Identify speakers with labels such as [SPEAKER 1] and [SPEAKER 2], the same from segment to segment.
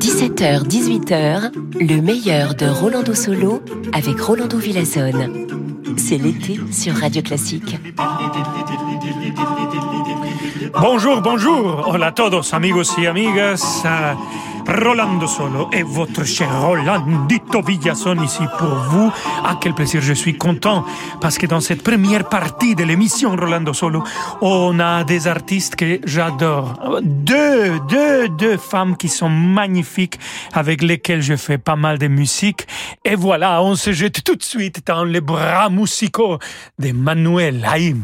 [SPEAKER 1] 17h, 18h, le meilleur de Rolando Solo avec Rolando Villazone. C'est l'été sur Radio Classique.
[SPEAKER 2] Bonjour, bonjour. Hola a todos, amigos y amigas. Rolando Solo et votre cher Rolandito Villazón ici pour vous. Ah, quel plaisir, je suis content parce que dans cette première partie de l'émission Rolando Solo, on a des artistes que j'adore. Deux, deux, deux femmes qui sont magnifiques avec lesquelles je fais pas mal de musique. Et voilà, on se jette tout de suite dans les bras musicaux de Manuel Haïm.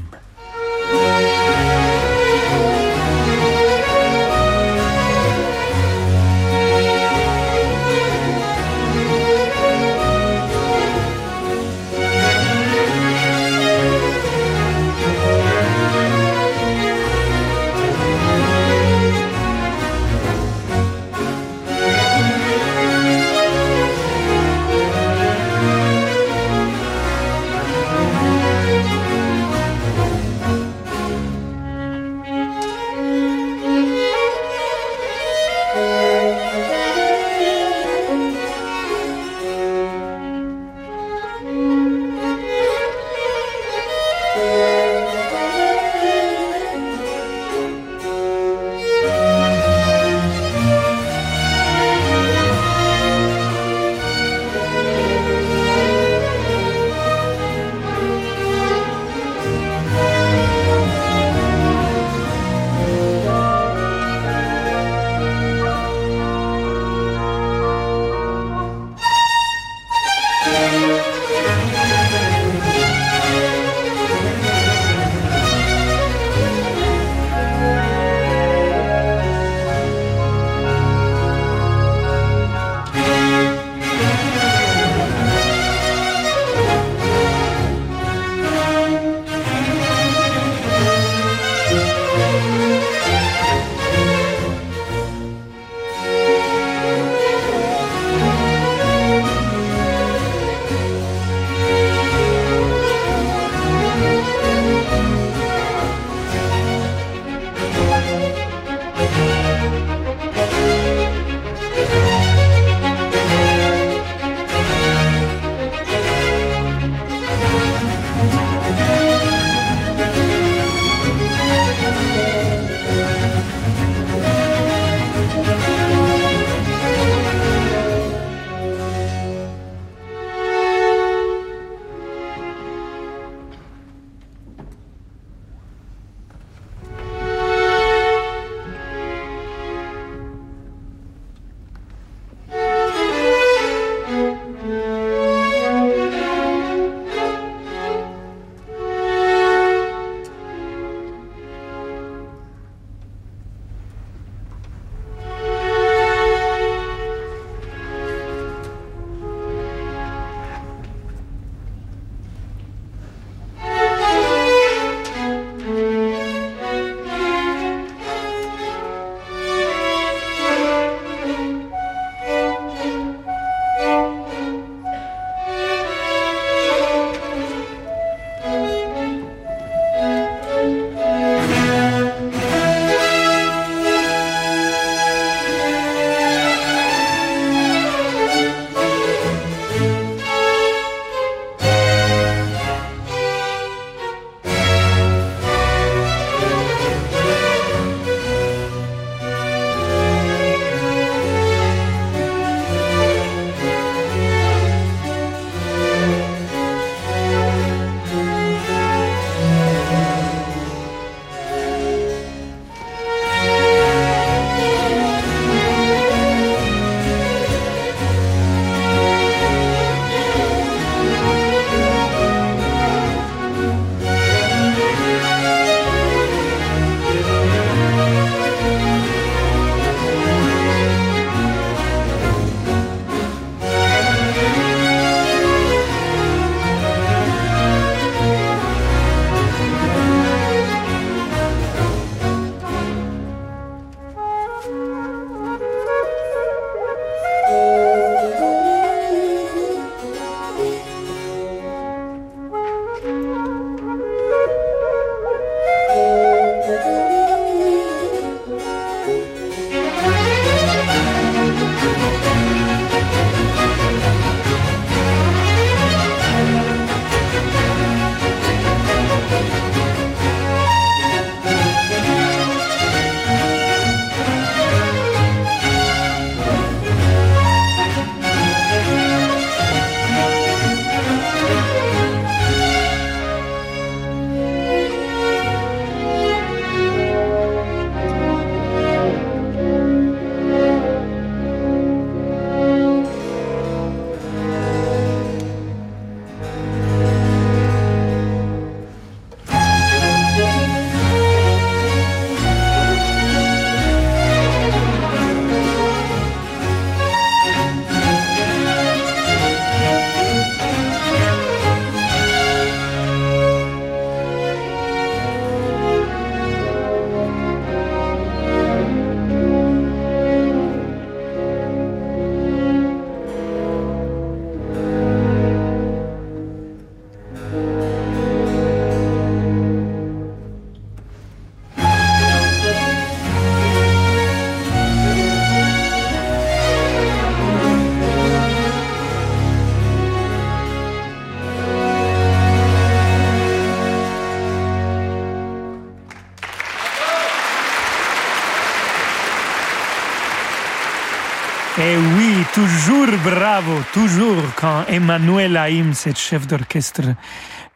[SPEAKER 3] Bravo, toujours quand Emmanuel Haïm, cette chef d'orchestre,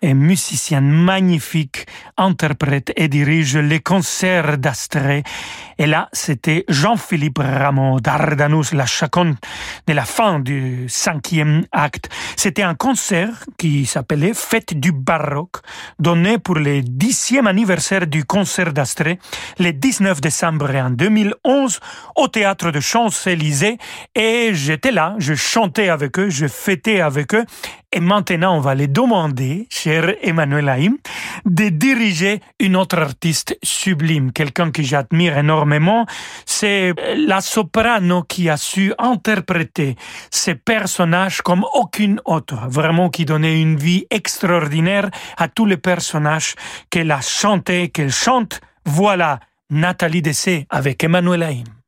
[SPEAKER 3] et musicien magnifique, interprète et dirige les concerts d'Astrée. Et là, c'était Jean-Philippe Rameau d'Ardanus, la chaconne de la fin du cinquième acte. C'était un concert qui s'appelait Fête du baroque, donné pour le dixième anniversaire du concert d'Astrée, le 19 décembre en 2011, au théâtre de Champs-Élysées. Et j'étais là, je chantais avec eux, je fêtais avec eux. Et maintenant, on va les demander, cher Emmanuel Haïm, de diriger une autre artiste sublime, quelqu'un que j'admire énormément. C'est la soprano qui a su interpréter ces personnages comme aucune autre, vraiment qui donnait une vie extraordinaire à tous les personnages qu'elle a chanté, qu'elle chante. Voilà Nathalie Dessé avec Emmanuel Haïm.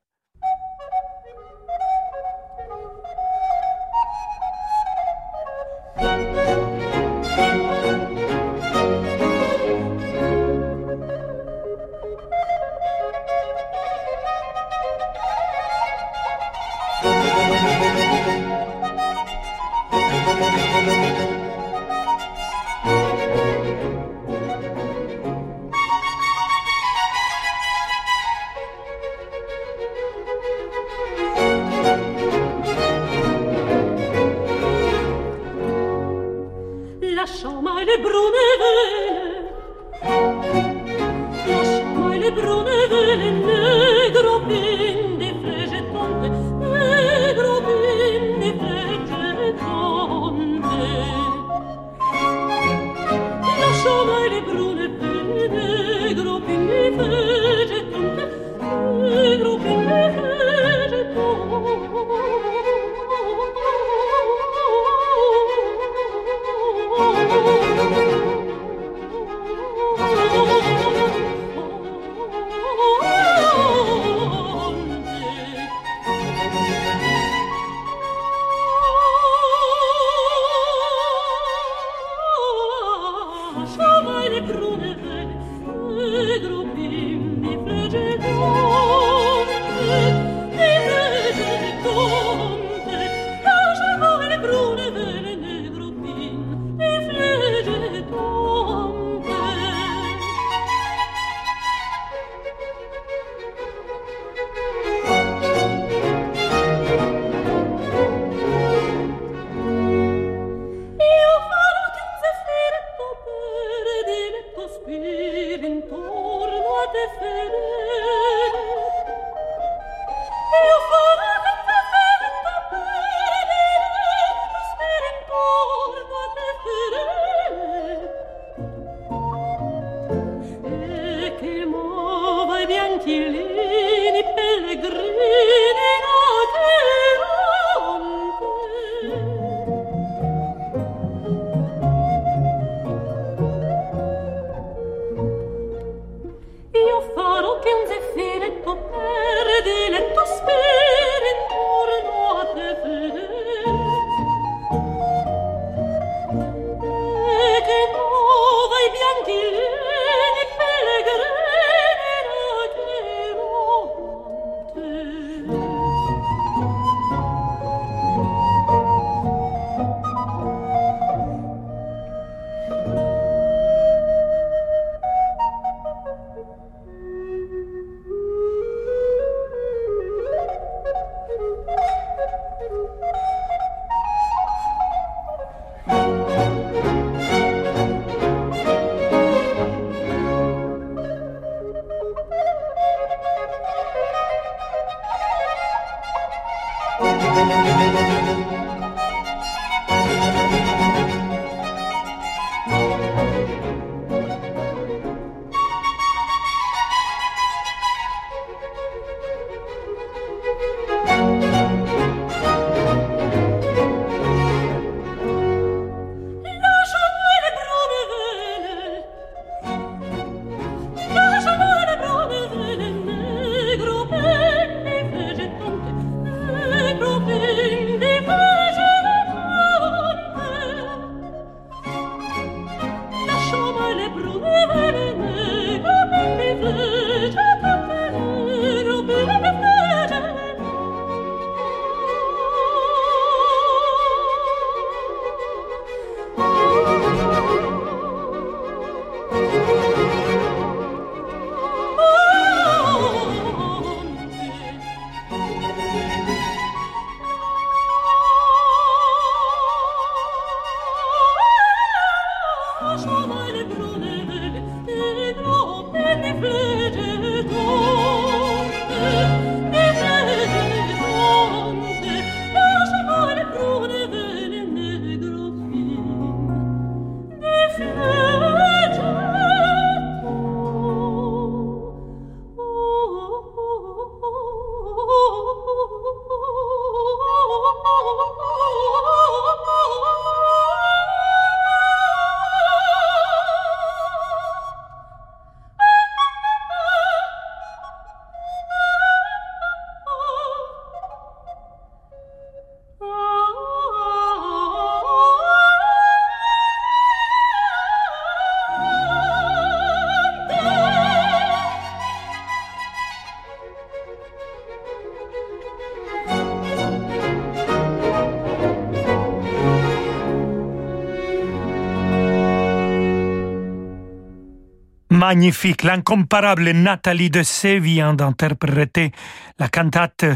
[SPEAKER 2] Magnifique, l'incomparable Nathalie de C vient d'interpréter la cantate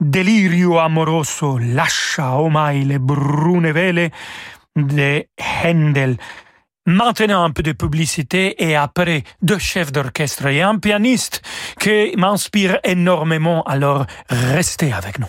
[SPEAKER 2] Delirio amoroso, lascia omai le brune vele de Handel. Maintenant un peu de publicité et après deux chefs d'orchestre et un pianiste qui m'inspire énormément, alors restez avec nous.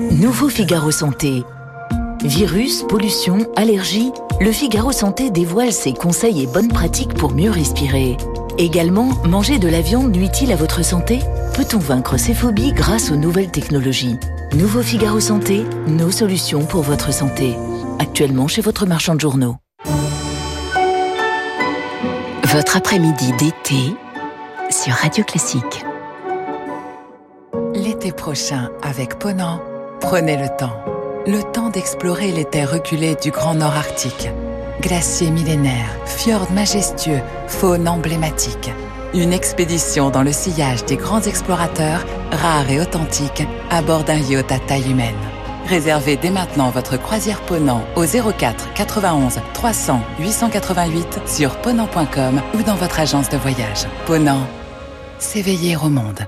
[SPEAKER 4] Nouveau Figaro Santé. Virus, pollution, allergies, le Figaro Santé dévoile ses conseils et bonnes pratiques pour mieux respirer. Également, manger de la viande nuit-il à votre santé? Peut-on vaincre ces phobies grâce aux nouvelles technologies? Nouveau Figaro Santé, nos solutions pour votre santé. Actuellement chez votre marchand de journaux.
[SPEAKER 1] Votre après-midi d'été sur Radio Classique.
[SPEAKER 5] L'été prochain, avec Ponant, Prenez le temps. Le temps d'explorer les terres reculées du Grand Nord Arctique. Glaciers millénaires, fjords majestueux, faune emblématique. Une expédition dans le sillage des grands explorateurs, rares et authentiques, à bord d'un yacht à taille humaine. Réservez dès maintenant votre croisière Ponant au 04 91 300 888 sur ponant.com ou dans votre agence de voyage. Ponant, s'éveiller au monde.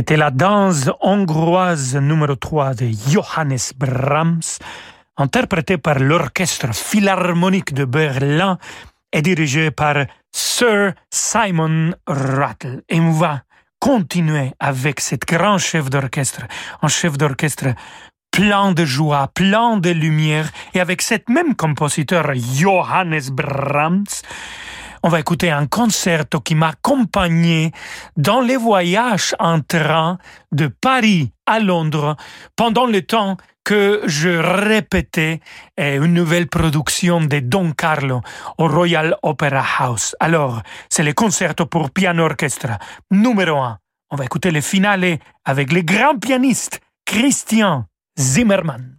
[SPEAKER 2] C'était la danse hongroise numéro 3 de Johannes Brahms, interprétée par l'Orchestre Philharmonique de Berlin et dirigée par Sir Simon Rattle. Et on va continuer avec cet grand chef d'orchestre, un chef d'orchestre plein de joie, plein de lumière, et avec cet même compositeur Johannes Brahms, on va écouter un concerto qui m'a accompagné dans les voyages en train de Paris à Londres pendant le temps que je répétais eh, une nouvelle production de Don Carlo au Royal Opera House. Alors, c'est le concerto pour piano orchestre numéro un on va écouter le finale avec le grand pianiste Christian Zimmermann.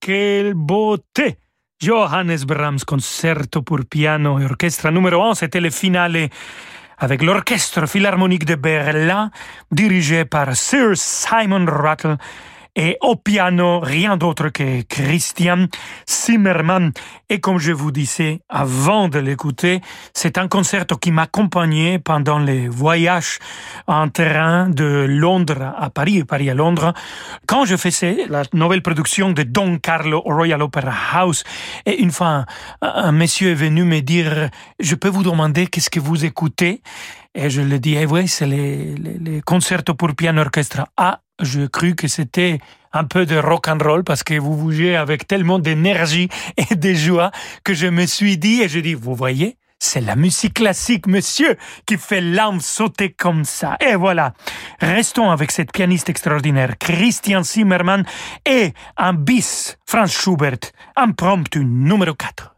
[SPEAKER 2] Quelle beauté. Johannes Brahms, concerto pour piano et orchestre numéro 1, c'était le finale avec l'Orchestre Philharmonique de Berlin, dirigé par Sir Simon Rattle et au piano, rien d'autre que Christian Zimmermann. Et comme je vous disais avant de l'écouter, c'est un concerto qui m'accompagnait pendant les voyages en train de Londres à Paris et Paris à Londres, quand je faisais la nouvelle production de Don Carlo au Royal Opera House. Et une fois, un monsieur est venu me dire, je peux vous demander qu'est-ce que vous écoutez? Et je lui dis, eh oui, c'est les, les, les concertos pour piano orchestre. Ah, je crus que c'était un peu de rock and roll parce que vous bougez avec tellement d'énergie et de joie que je me suis dit et je dis vous voyez c'est la musique classique, monsieur, qui fait l'âme sauter comme ça. Et voilà. Restons avec cette pianiste extraordinaire, Christian Zimmermann, et un bis, Franz Schubert, impromptu numéro 4.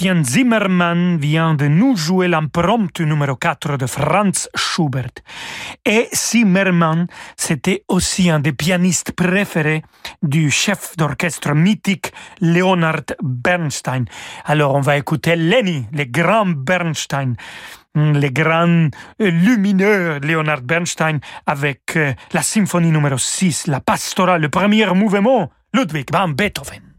[SPEAKER 2] Christian Zimmermann vient de nous jouer l'impromptu numéro 4 de Franz Schubert. Et Zimmermann, c'était aussi un des pianistes préférés du chef d'orchestre mythique Leonard Bernstein. Alors on va écouter Lenny, le grand Bernstein les grands lumineux Leonard Bernstein avec euh, la symphonie numéro 6, la pastorale, le premier mouvement, Ludwig van Beethoven.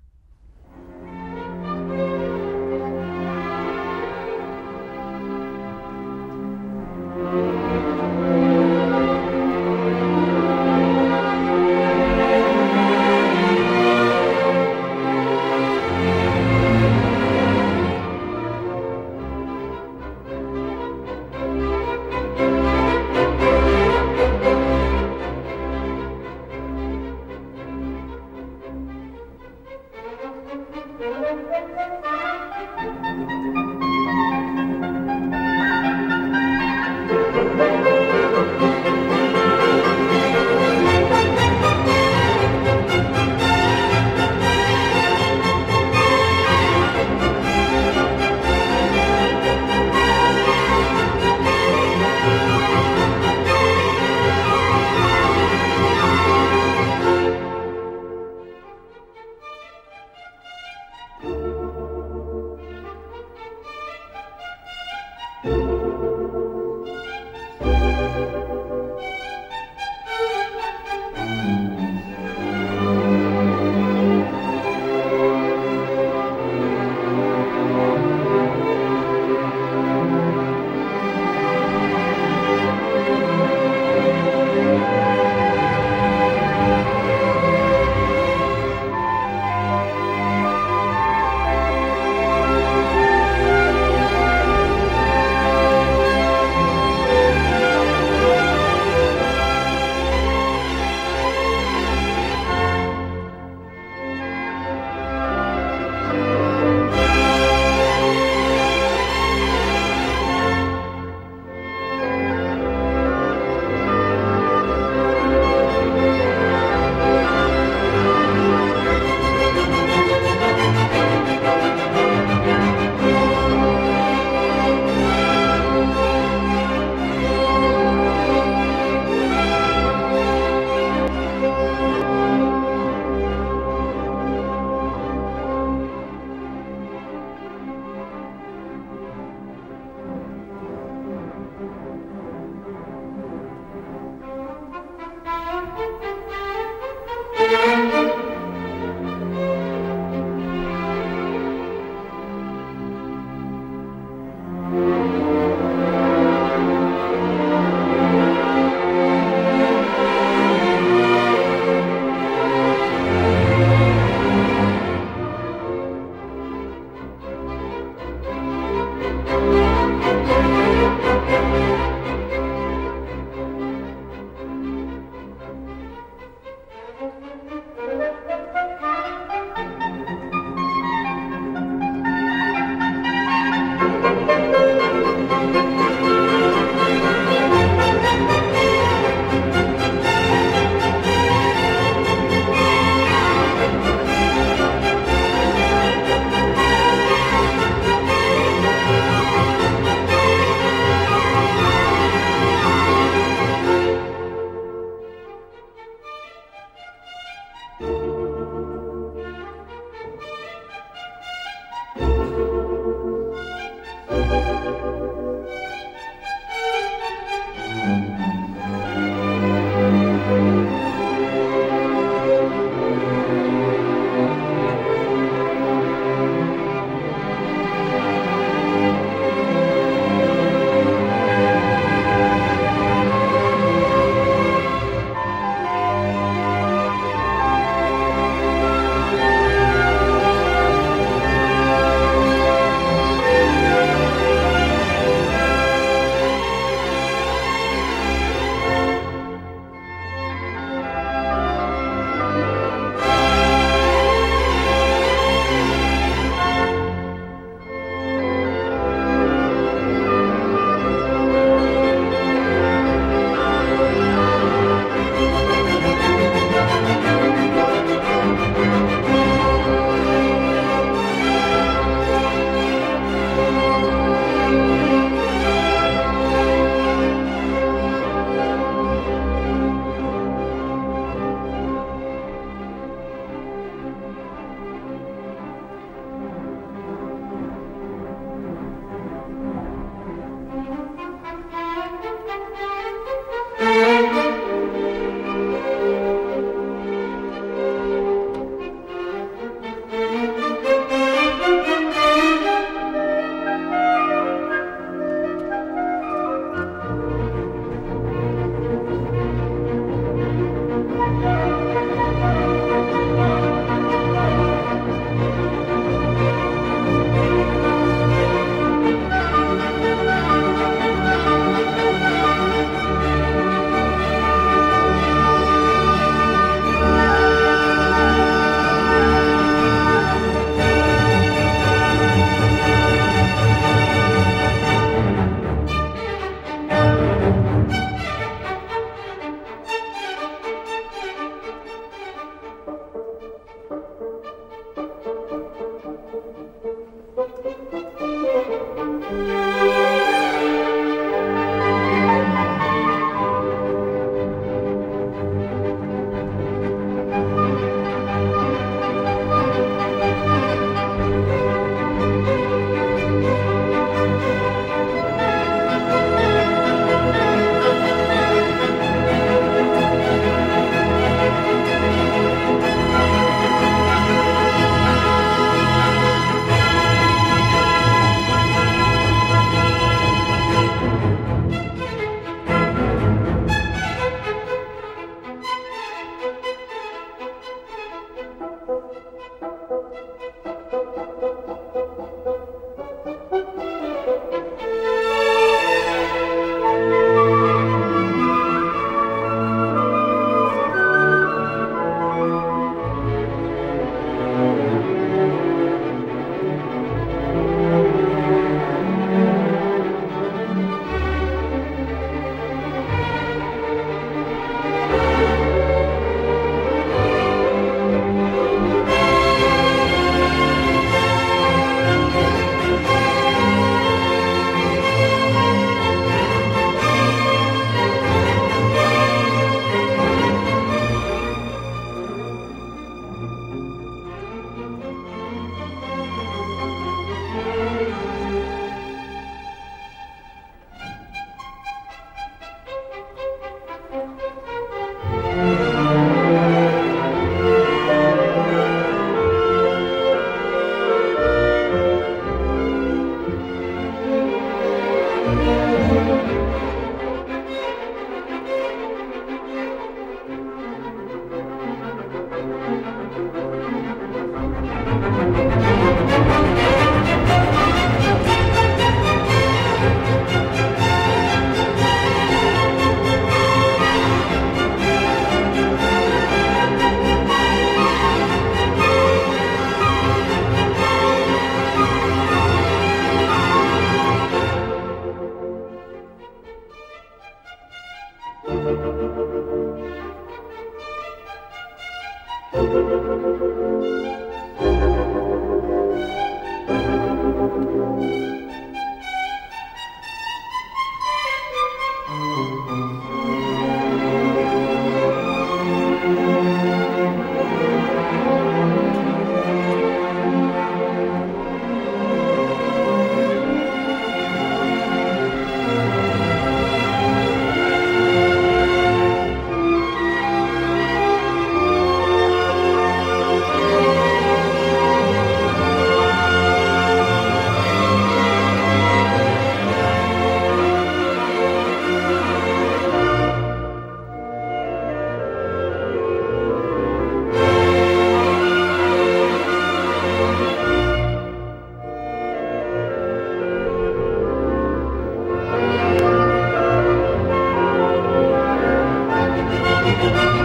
[SPEAKER 2] Música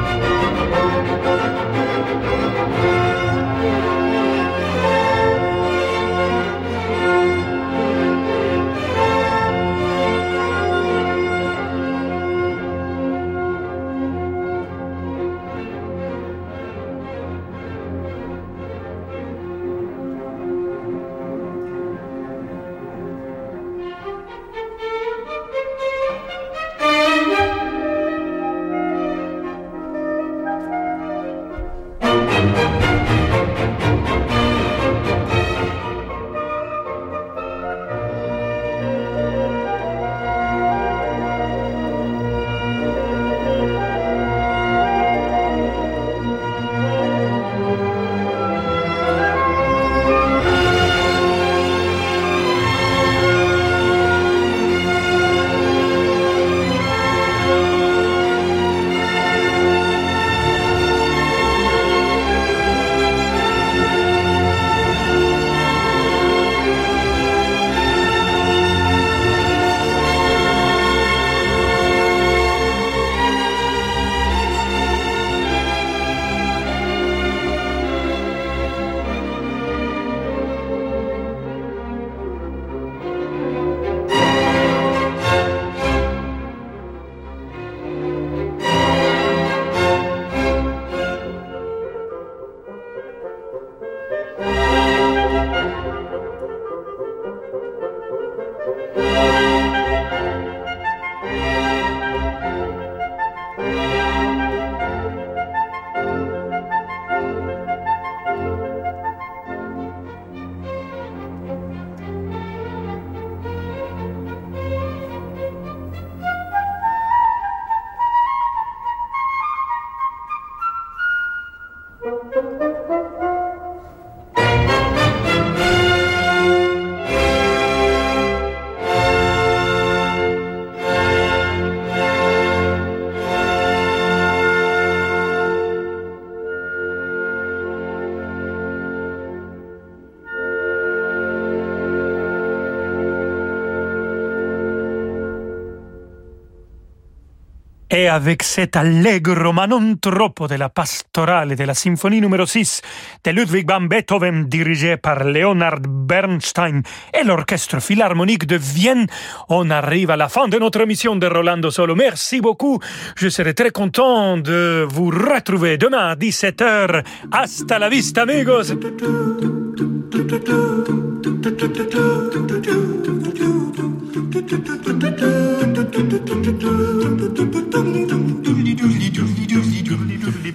[SPEAKER 2] Et avec cet allegro ma non troppo de la pastorale de la symphonie numéro 6 de Ludwig van Beethoven dirigée par Leonard Bernstein et l'orchestre philharmonique de Vienne, on arrive à la fin de notre émission de Rolando Solo. Merci beaucoup. Je serai très content de vous retrouver demain à 17h. Hasta la vista, amigos.